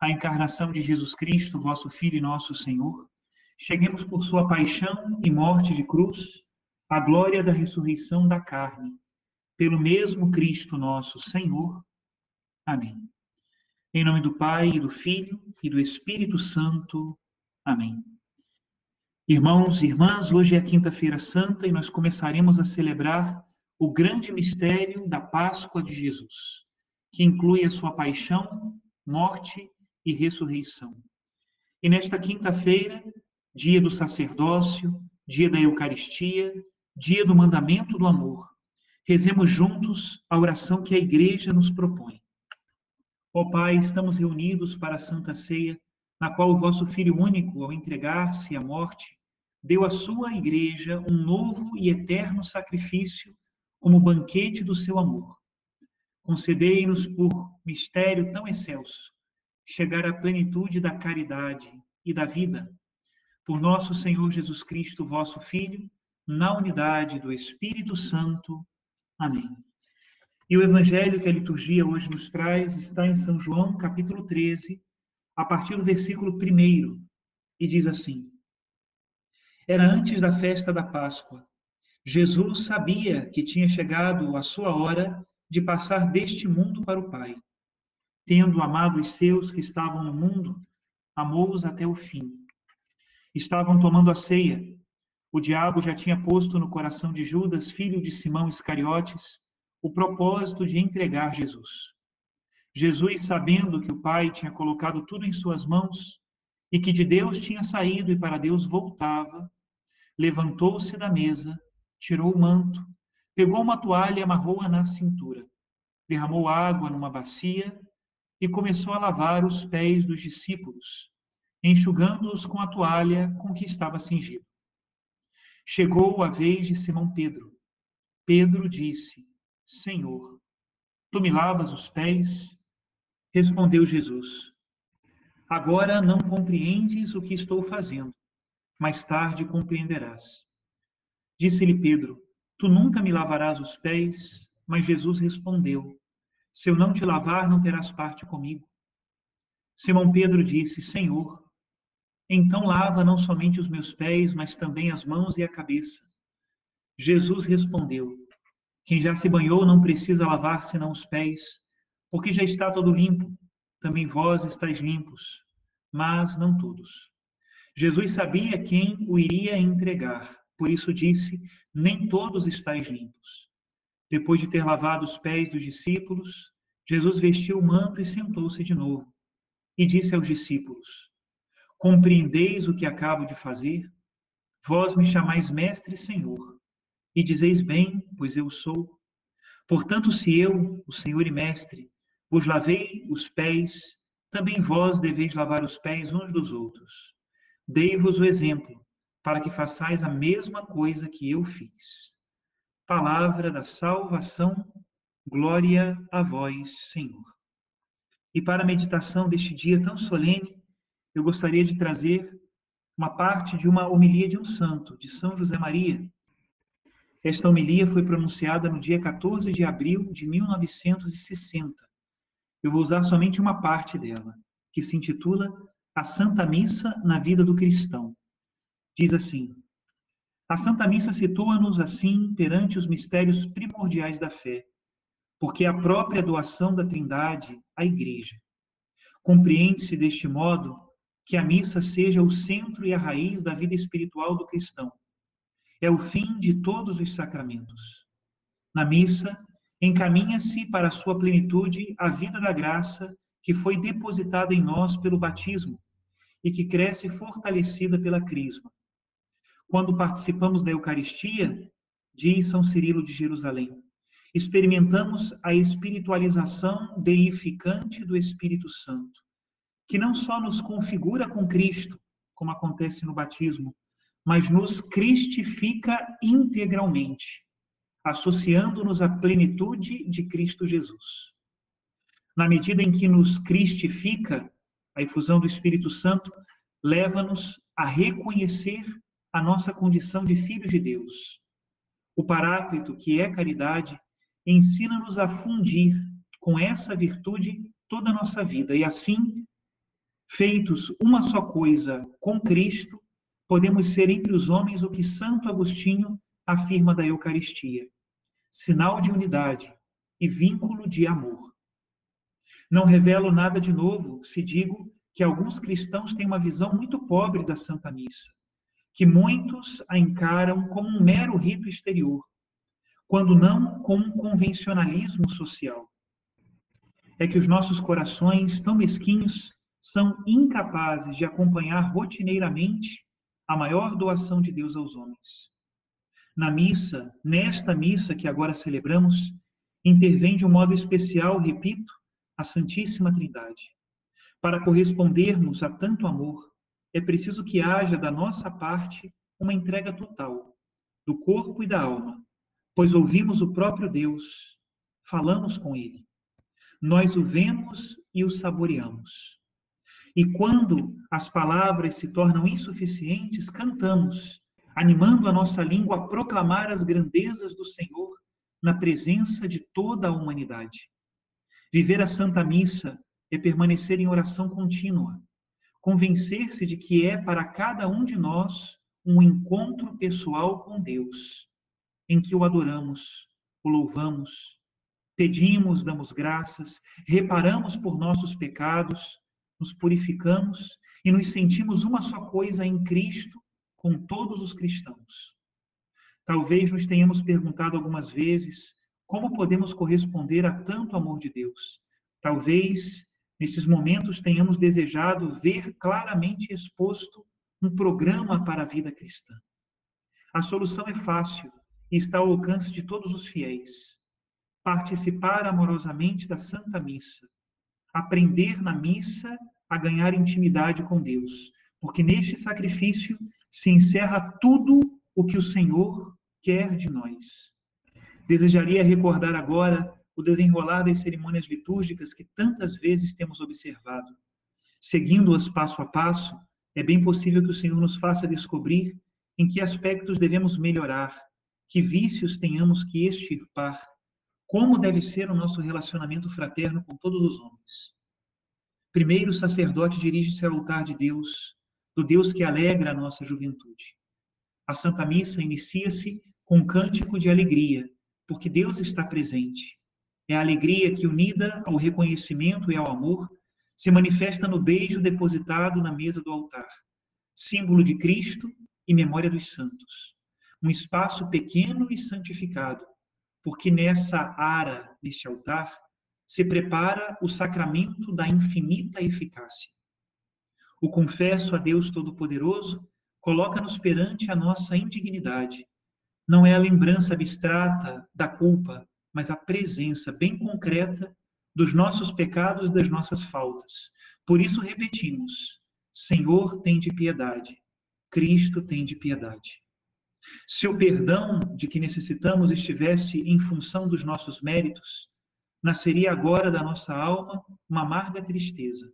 a encarnação de Jesus Cristo, vosso Filho e nosso Senhor, cheguemos por sua paixão e morte de cruz à glória da ressurreição da carne, pelo mesmo Cristo nosso Senhor. Amém. Em nome do Pai, e do Filho e do Espírito Santo. Amém. Irmãos e irmãs, hoje é Quinta-feira Santa e nós começaremos a celebrar o grande mistério da Páscoa de Jesus, que inclui a sua paixão, morte e ressurreição. E nesta quinta-feira, dia do sacerdócio, dia da Eucaristia, dia do mandamento do amor, rezemos juntos a oração que a Igreja nos propõe. Ó Pai, estamos reunidos para a Santa Ceia, na qual o vosso Filho único, ao entregar-se à morte, deu à sua Igreja um novo e eterno sacrifício como banquete do seu amor. Concedei-nos por mistério tão excelso chegar à plenitude da caridade e da vida. Por nosso Senhor Jesus Cristo, vosso Filho, na unidade do Espírito Santo. Amém. E o evangelho que a liturgia hoje nos traz está em São João, capítulo 13, a partir do versículo 1, e diz assim: Era antes da festa da Páscoa. Jesus sabia que tinha chegado a sua hora de passar deste mundo para o Pai tendo amado os seus que estavam no mundo, amou-os até o fim. Estavam tomando a ceia. O diabo já tinha posto no coração de Judas, filho de Simão Iscariotes, o propósito de entregar Jesus. Jesus, sabendo que o Pai tinha colocado tudo em suas mãos e que de Deus tinha saído e para Deus voltava, levantou-se da mesa, tirou o manto, pegou uma toalha e amarrou-a na cintura, derramou água numa bacia e começou a lavar os pés dos discípulos, enxugando-os com a toalha com que estava cingido. Chegou a vez de Simão Pedro. Pedro disse: Senhor, tu me lavas os pés? Respondeu Jesus: Agora não compreendes o que estou fazendo, mais tarde compreenderás. Disse-lhe Pedro: Tu nunca me lavarás os pés? Mas Jesus respondeu: se eu não te lavar, não terás parte comigo. Simão Pedro disse: Senhor, então lava não somente os meus pés, mas também as mãos e a cabeça. Jesus respondeu: Quem já se banhou não precisa lavar senão os pés, porque já está todo limpo. Também vós estáis limpos, mas não todos. Jesus sabia quem o iria entregar, por isso disse: Nem todos estáis limpos. Depois de ter lavado os pés dos discípulos, Jesus vestiu o manto e sentou-se de novo. E disse aos discípulos: Compreendeis o que acabo de fazer? Vós me chamais mestre e senhor, e dizeis bem, pois eu sou. Portanto, se eu, o senhor e mestre, vos lavei os pés, também vós deveis lavar os pés uns dos outros. Dei-vos o exemplo, para que façais a mesma coisa que eu fiz palavra da salvação, glória a vós, Senhor. E para a meditação deste dia tão solene, eu gostaria de trazer uma parte de uma homilia de um santo, de São José Maria. Esta homilia foi pronunciada no dia 14 de abril de 1960. Eu vou usar somente uma parte dela, que se intitula A Santa Missa na Vida do Cristão. Diz assim: A Santa Missa situa-nos assim perante os mistérios primordiais da fé, porque é a própria doação da Trindade à Igreja. Compreende-se deste modo que a missa seja o centro e a raiz da vida espiritual do cristão. É o fim de todos os sacramentos. Na missa, encaminha-se para a sua plenitude a vida da graça que foi depositada em nós pelo batismo e que cresce fortalecida pela crisma. Quando participamos da Eucaristia, diz São Cirilo de Jerusalém, experimentamos a espiritualização deificante do Espírito Santo, que não só nos configura com Cristo, como acontece no batismo, mas nos cristifica integralmente, associando-nos à plenitude de Cristo Jesus. Na medida em que nos cristifica, a efusão do Espírito Santo leva-nos a reconhecer a nossa condição de filhos de Deus. O Paráclito, que é caridade, ensina-nos a fundir com essa virtude toda a nossa vida e assim, feitos uma só coisa com Cristo, podemos ser entre os homens o que Santo Agostinho afirma da Eucaristia: sinal de unidade e vínculo de amor. Não revelo nada de novo se digo que alguns cristãos têm uma visão muito pobre da Santa Missa, que muitos a encaram como um mero rito exterior, quando não com um convencionalismo social. É que os nossos corações, tão mesquinhos, são incapazes de acompanhar rotineiramente a maior doação de Deus aos homens. Na missa, nesta missa que agora celebramos, intervém de um modo especial, repito, a Santíssima Trindade. Para correspondermos a tanto amor, é preciso que haja da nossa parte uma entrega total, do corpo e da alma, pois ouvimos o próprio Deus, falamos com Ele. Nós o vemos e o saboreamos. E quando as palavras se tornam insuficientes, cantamos, animando a nossa língua a proclamar as grandezas do Senhor na presença de toda a humanidade. Viver a Santa Missa é permanecer em oração contínua, convencer-se de que é para cada um de nós um encontro pessoal com Deus em que o adoramos, o louvamos, pedimos, damos graças, reparamos por nossos pecados, nos purificamos e nos sentimos uma só coisa em Cristo com todos os cristãos. Talvez nos tenhamos perguntado algumas vezes como podemos corresponder a tanto amor de Deus. Talvez nesses momentos tenhamos desejado ver claramente exposto um programa para a vida cristã. A solução é fácil e está ao alcance de todos os fiéis. Participar amorosamente da Santa Missa. Aprender na missa a ganhar intimidade com Deus, porque neste sacrifício se encerra tudo o que o Senhor quer de nós. Desejaria recordar agora o desenrolar das cerimônias litúrgicas que tantas vezes temos observado. Seguindo-as passo a passo, é bem possível que o Senhor nos faça descobrir em que aspectos devemos melhorar que vícios tenhamos que extirpar, como deve ser o nosso relacionamento fraterno com todos os homens. Primeiro, o sacerdote dirige-se ao altar de Deus, do Deus que alegra a nossa juventude. A Santa Missa inicia-se com um cântico de alegria, porque Deus está presente. É a alegria que, unida ao reconhecimento e ao amor, se manifesta no beijo depositado na mesa do altar, símbolo de Cristo e memória dos santos um espaço pequeno e santificado, porque nessa ara, neste altar, se prepara o sacramento da infinita eficácia. O confesso a Deus Todo-Poderoso coloca-nos perante a nossa indignidade. Não é a lembrança abstrata da culpa, mas a presença bem concreta dos nossos pecados e das nossas faltas. Por isso repetimos: Senhor, tem de piedade. Cristo tem de piedade. Se o perdão de que necessitamos estivesse em função dos nossos méritos, nasceria agora da nossa alma uma amarga tristeza.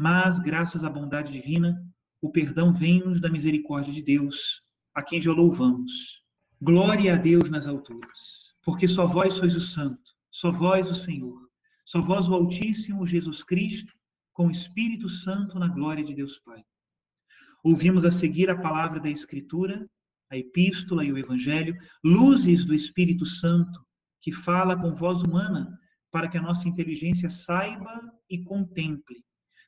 mas, graças à bondade divina, o perdão vem-nos da misericórdia de Deus, a quem já louvamos. Glória a Deus nas alturas, porque só vós sois o Santo, só vós o Senhor, só vós o Altíssimo Jesus Cristo, com o Espírito Santo na glória de Deus Pai. Ouvimos a seguir a palavra da Escritura, a Epístola e o Evangelho, luzes do Espírito Santo, que fala com voz humana, para que a nossa inteligência saiba e contemple,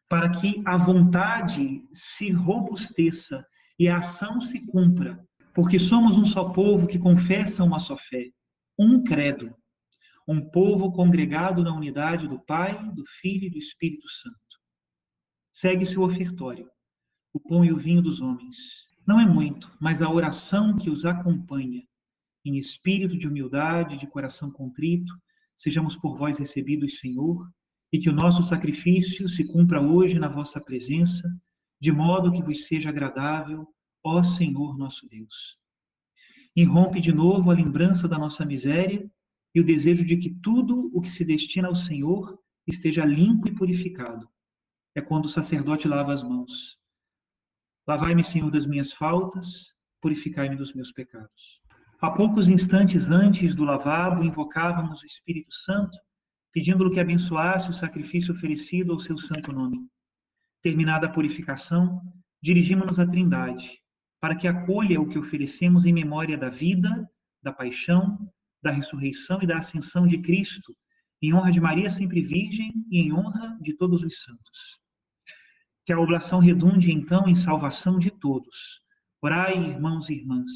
para que a vontade se robusteça e a ação se cumpra, porque somos um só povo que confessa uma só fé, um credo, um povo congregado na unidade do Pai, do Filho e do Espírito Santo. Segue-se o ofertório, o pão e o vinho dos homens. Não é muito, mas a oração que os acompanha, em espírito de humildade, de coração contrito, sejamos por vós recebidos, Senhor, e que o nosso sacrifício se cumpra hoje na vossa presença, de modo que vos seja agradável, ó Senhor nosso Deus. Irrompe de novo a lembrança da nossa miséria e o desejo de que tudo o que se destina ao Senhor esteja limpo e purificado. É quando o sacerdote lava as mãos. Lavai-me, Senhor, das minhas faltas, purificai-me dos meus pecados. Há poucos instantes antes do lavabo, invocávamos o Espírito Santo pedindo-lhe que abençoasse o sacrifício oferecido ao seu santo nome. Terminada a purificação, dirigimos-nos à Trindade, para que acolha o que oferecemos em memória da vida, da paixão, da ressurreição e da ascensão de Cristo, em honra de Maria sempre Virgem e em honra de todos os santos. Que a oblação redunde então em salvação de todos. Orai, irmãos e irmãs,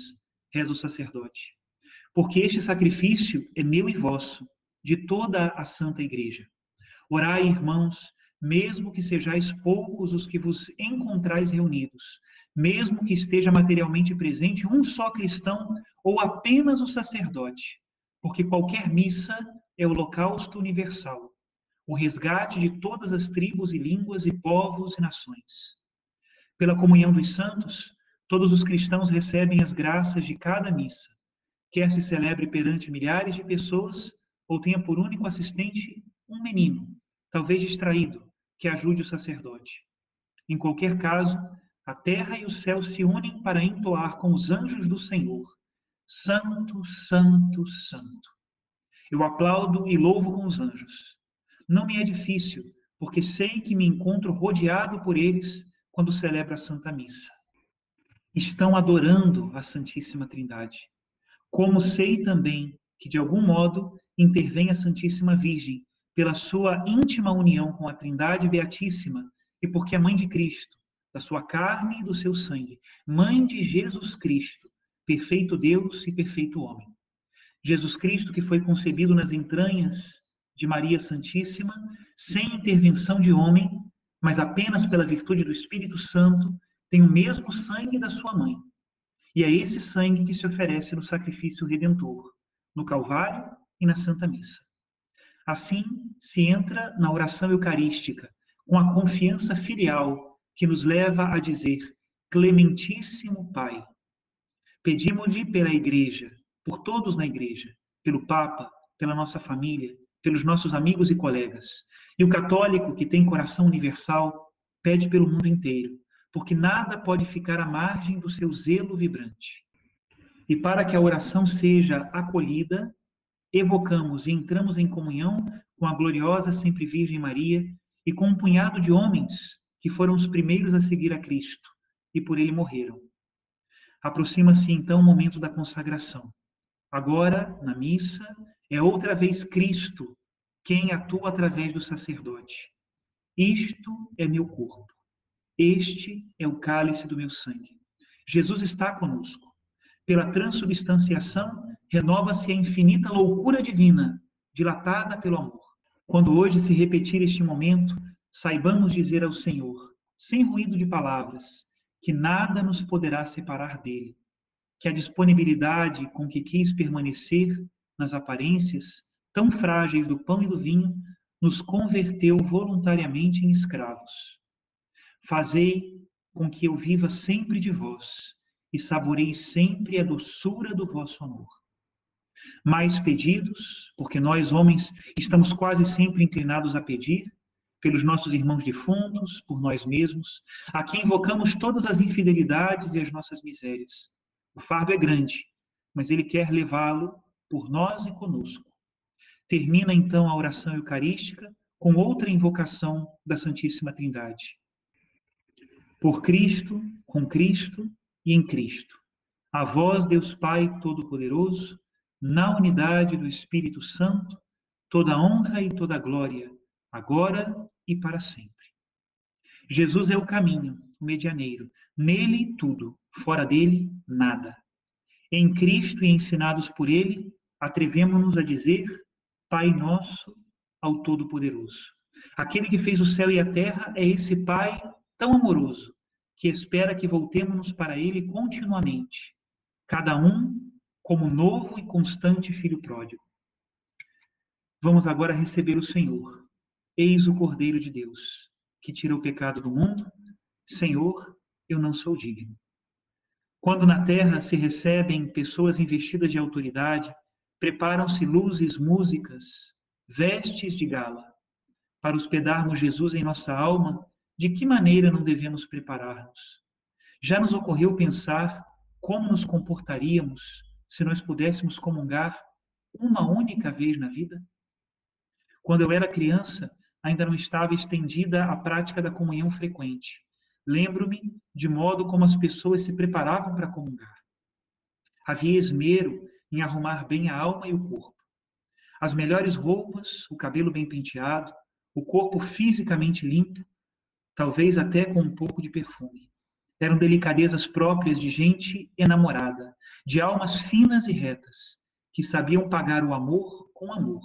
reza o sacerdote, porque este sacrifício é meu e vosso de toda a Santa Igreja. Orai, irmãos, mesmo que sejais poucos os que vos encontrais reunidos, mesmo que esteja materialmente presente um só cristão ou apenas o sacerdote, porque qualquer missa é holocausto universal, o resgate de todas as tribos e línguas e povos e nações. Pela comunhão dos santos, todos os cristãos recebem as graças de cada missa, quer se celebre perante milhares de pessoas, ou tenha por único assistente um menino, talvez distraído, que ajude o sacerdote. Em qualquer caso, a terra e o céu se unem para entoar com os anjos do Senhor: Santo, Santo, Santo. Eu aplaudo e louvo com os anjos. Não me é difícil, porque sei que me encontro rodeado por eles quando celebro a Santa Missa. Estão adorando a Santíssima Trindade. Como sei também que, de algum modo, intervém a Santíssima Virgem pela sua íntima união com a Trindade Beatíssima e porque é mãe de Cristo, da sua carne e do seu sangue, mãe de Jesus Cristo, perfeito Deus e perfeito homem. Jesus Cristo, que foi concebido nas entranhas de Maria Santíssima, sem intervenção de homem, mas apenas pela virtude do Espírito Santo, tem o mesmo sangue da sua mãe. E é esse sangue que se oferece no sacrifício redentor, no Calvário e na Santa Missa. Assim, se entra na oração eucarística com a confiança filial que nos leva a dizer: Clementíssimo Pai. Pedimos-lhe pela Igreja, por todos na Igreja, pelo Papa, pela nossa família, pelos nossos amigos e colegas. E o católico que tem coração universal pede pelo mundo inteiro, porque nada pode ficar à margem do seu zelo vibrante. E para que a oração seja acolhida, evocamos e entramos em comunhão com a gloriosa Sempre Virgem Maria e com um punhado de homens que foram os primeiros a seguir a Cristo e por ele morreram. Aproxima-se então o momento da consagração. Agora, na missa, é outra vez Cristo quem atua através do sacerdote. Isto é meu corpo. Este é o cálice do meu sangue. Jesus está conosco pela transubstanciação, renova-se a infinita loucura divina, dilatada pelo amor. Quando hoje se repetir este momento, saibamos dizer ao Senhor, sem ruído de palavras, que nada nos poderá separar dele, que a disponibilidade com que quis permanecer nas aparências tão frágeis do pão e do vinho nos converteu voluntariamente em escravos. Fazei com que eu viva sempre de vós e saborei sempre a doçura do vosso amor. Mais pedidos, porque nós homens estamos quase sempre inclinados a pedir, pelos nossos irmãos defuntos, por nós mesmos, a quem invocamos todas as infidelidades e as nossas misérias. O fardo é grande, mas ele quer levá-lo por nós e conosco. Termina então a oração eucarística com outra invocação da Santíssima Trindade. Por Cristo, com Cristo e em Cristo. A vós, Deus Pai Todo-Poderoso, na unidade do Espírito Santo, toda honra e toda glória, agora e para sempre. Jesus é o caminho, o medianeiro. Nele tudo, fora dele nada. Em Cristo e ensinados por ele, atrevemos-nos a dizer: Pai nosso ao Todo-Poderoso. Aquele que fez o céu e a terra é esse Pai tão amoroso que espera que voltemos para ele continuamente, cada um como novo e constante filho pródigo. Vamos agora receber o Senhor Eis o Cordeiro de Deus, que tira o pecado do mundo. Senhor, eu não sou digno. Quando na terra se recebem pessoas investidas de autoridade, preparam-se luzes, músicas, vestes de gala. Para hospedarmos Jesus em nossa alma, de que maneira não devemos preparar-nos? Já nos ocorreu pensar como nos comportaríamos se nós pudéssemos comungar uma única vez na vida? Quando eu era criança, ainda não estava estendida a prática da comunhão frequente. Lembro-me de modo como as pessoas se preparavam para comungar. Havia esmero em arrumar bem a alma e o corpo. As melhores roupas, o cabelo bem penteado, o corpo fisicamente limpo, talvez até com um pouco de perfume. Eram delicadezas próprias de gente enamorada, de almas finas e retas, que sabiam pagar o amor com amor.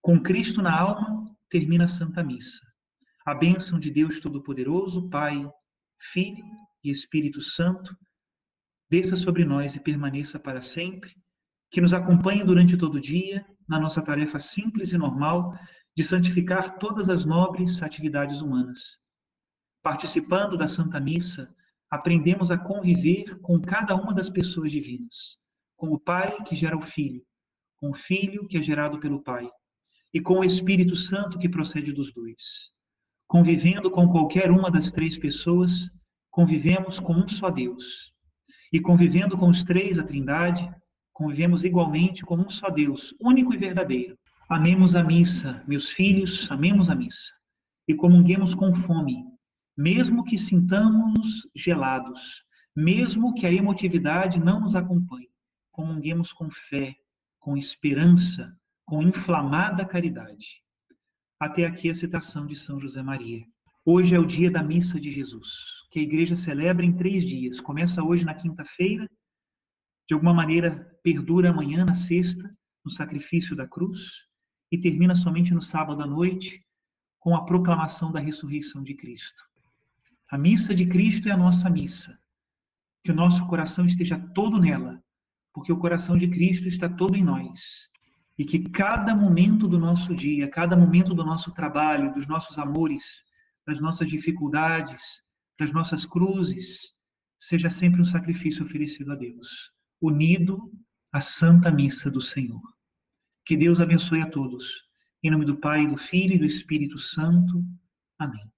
Com Cristo na alma, termina a Santa Missa. A bênção de Deus Todo-Poderoso, Pai, Filho e Espírito Santo, desça sobre nós e permaneça para sempre, que nos acompanhe durante todo o dia na nossa tarefa simples e normal de santificar todas as nobres atividades humanas. Participando da Santa Missa, aprendemos a conviver com cada uma das pessoas divinas, com o Pai que gera o Filho, com o Filho que é gerado pelo Pai, e com o Espírito Santo que procede dos dois. Convivendo com qualquer uma das três pessoas, convivemos com um só Deus. E convivendo com os três, a Trindade, convivemos igualmente com um só Deus, único e verdadeiro. Amemos a missa, meus filhos, amemos a missa. E comunguemos com fome, mesmo que sintamos gelados, mesmo que a emotividade não nos acompanhe. Comunguemos com fé, com esperança, com inflamada caridade. Até aqui a citação de São José Maria. Hoje é o dia da missa de Jesus, que a igreja celebra em três dias. Começa hoje na quinta-feira, de alguma maneira perdura amanhã, na sexta, no sacrifício da cruz, e termina somente no sábado à noite, com a proclamação da ressurreição de Cristo. A missa de Cristo é a nossa missa. Que o nosso coração esteja todo nela, porque o coração de Cristo está todo em nós e que cada momento do nosso dia, cada momento do nosso trabalho, dos nossos amores, das nossas dificuldades, das nossas cruzes, seja sempre um sacrifício oferecido a Deus, unido à Santa Missa do Senhor. Que Deus abençoe a todos. Em nome do Pai, do Filho e do Espírito Santo. Amém.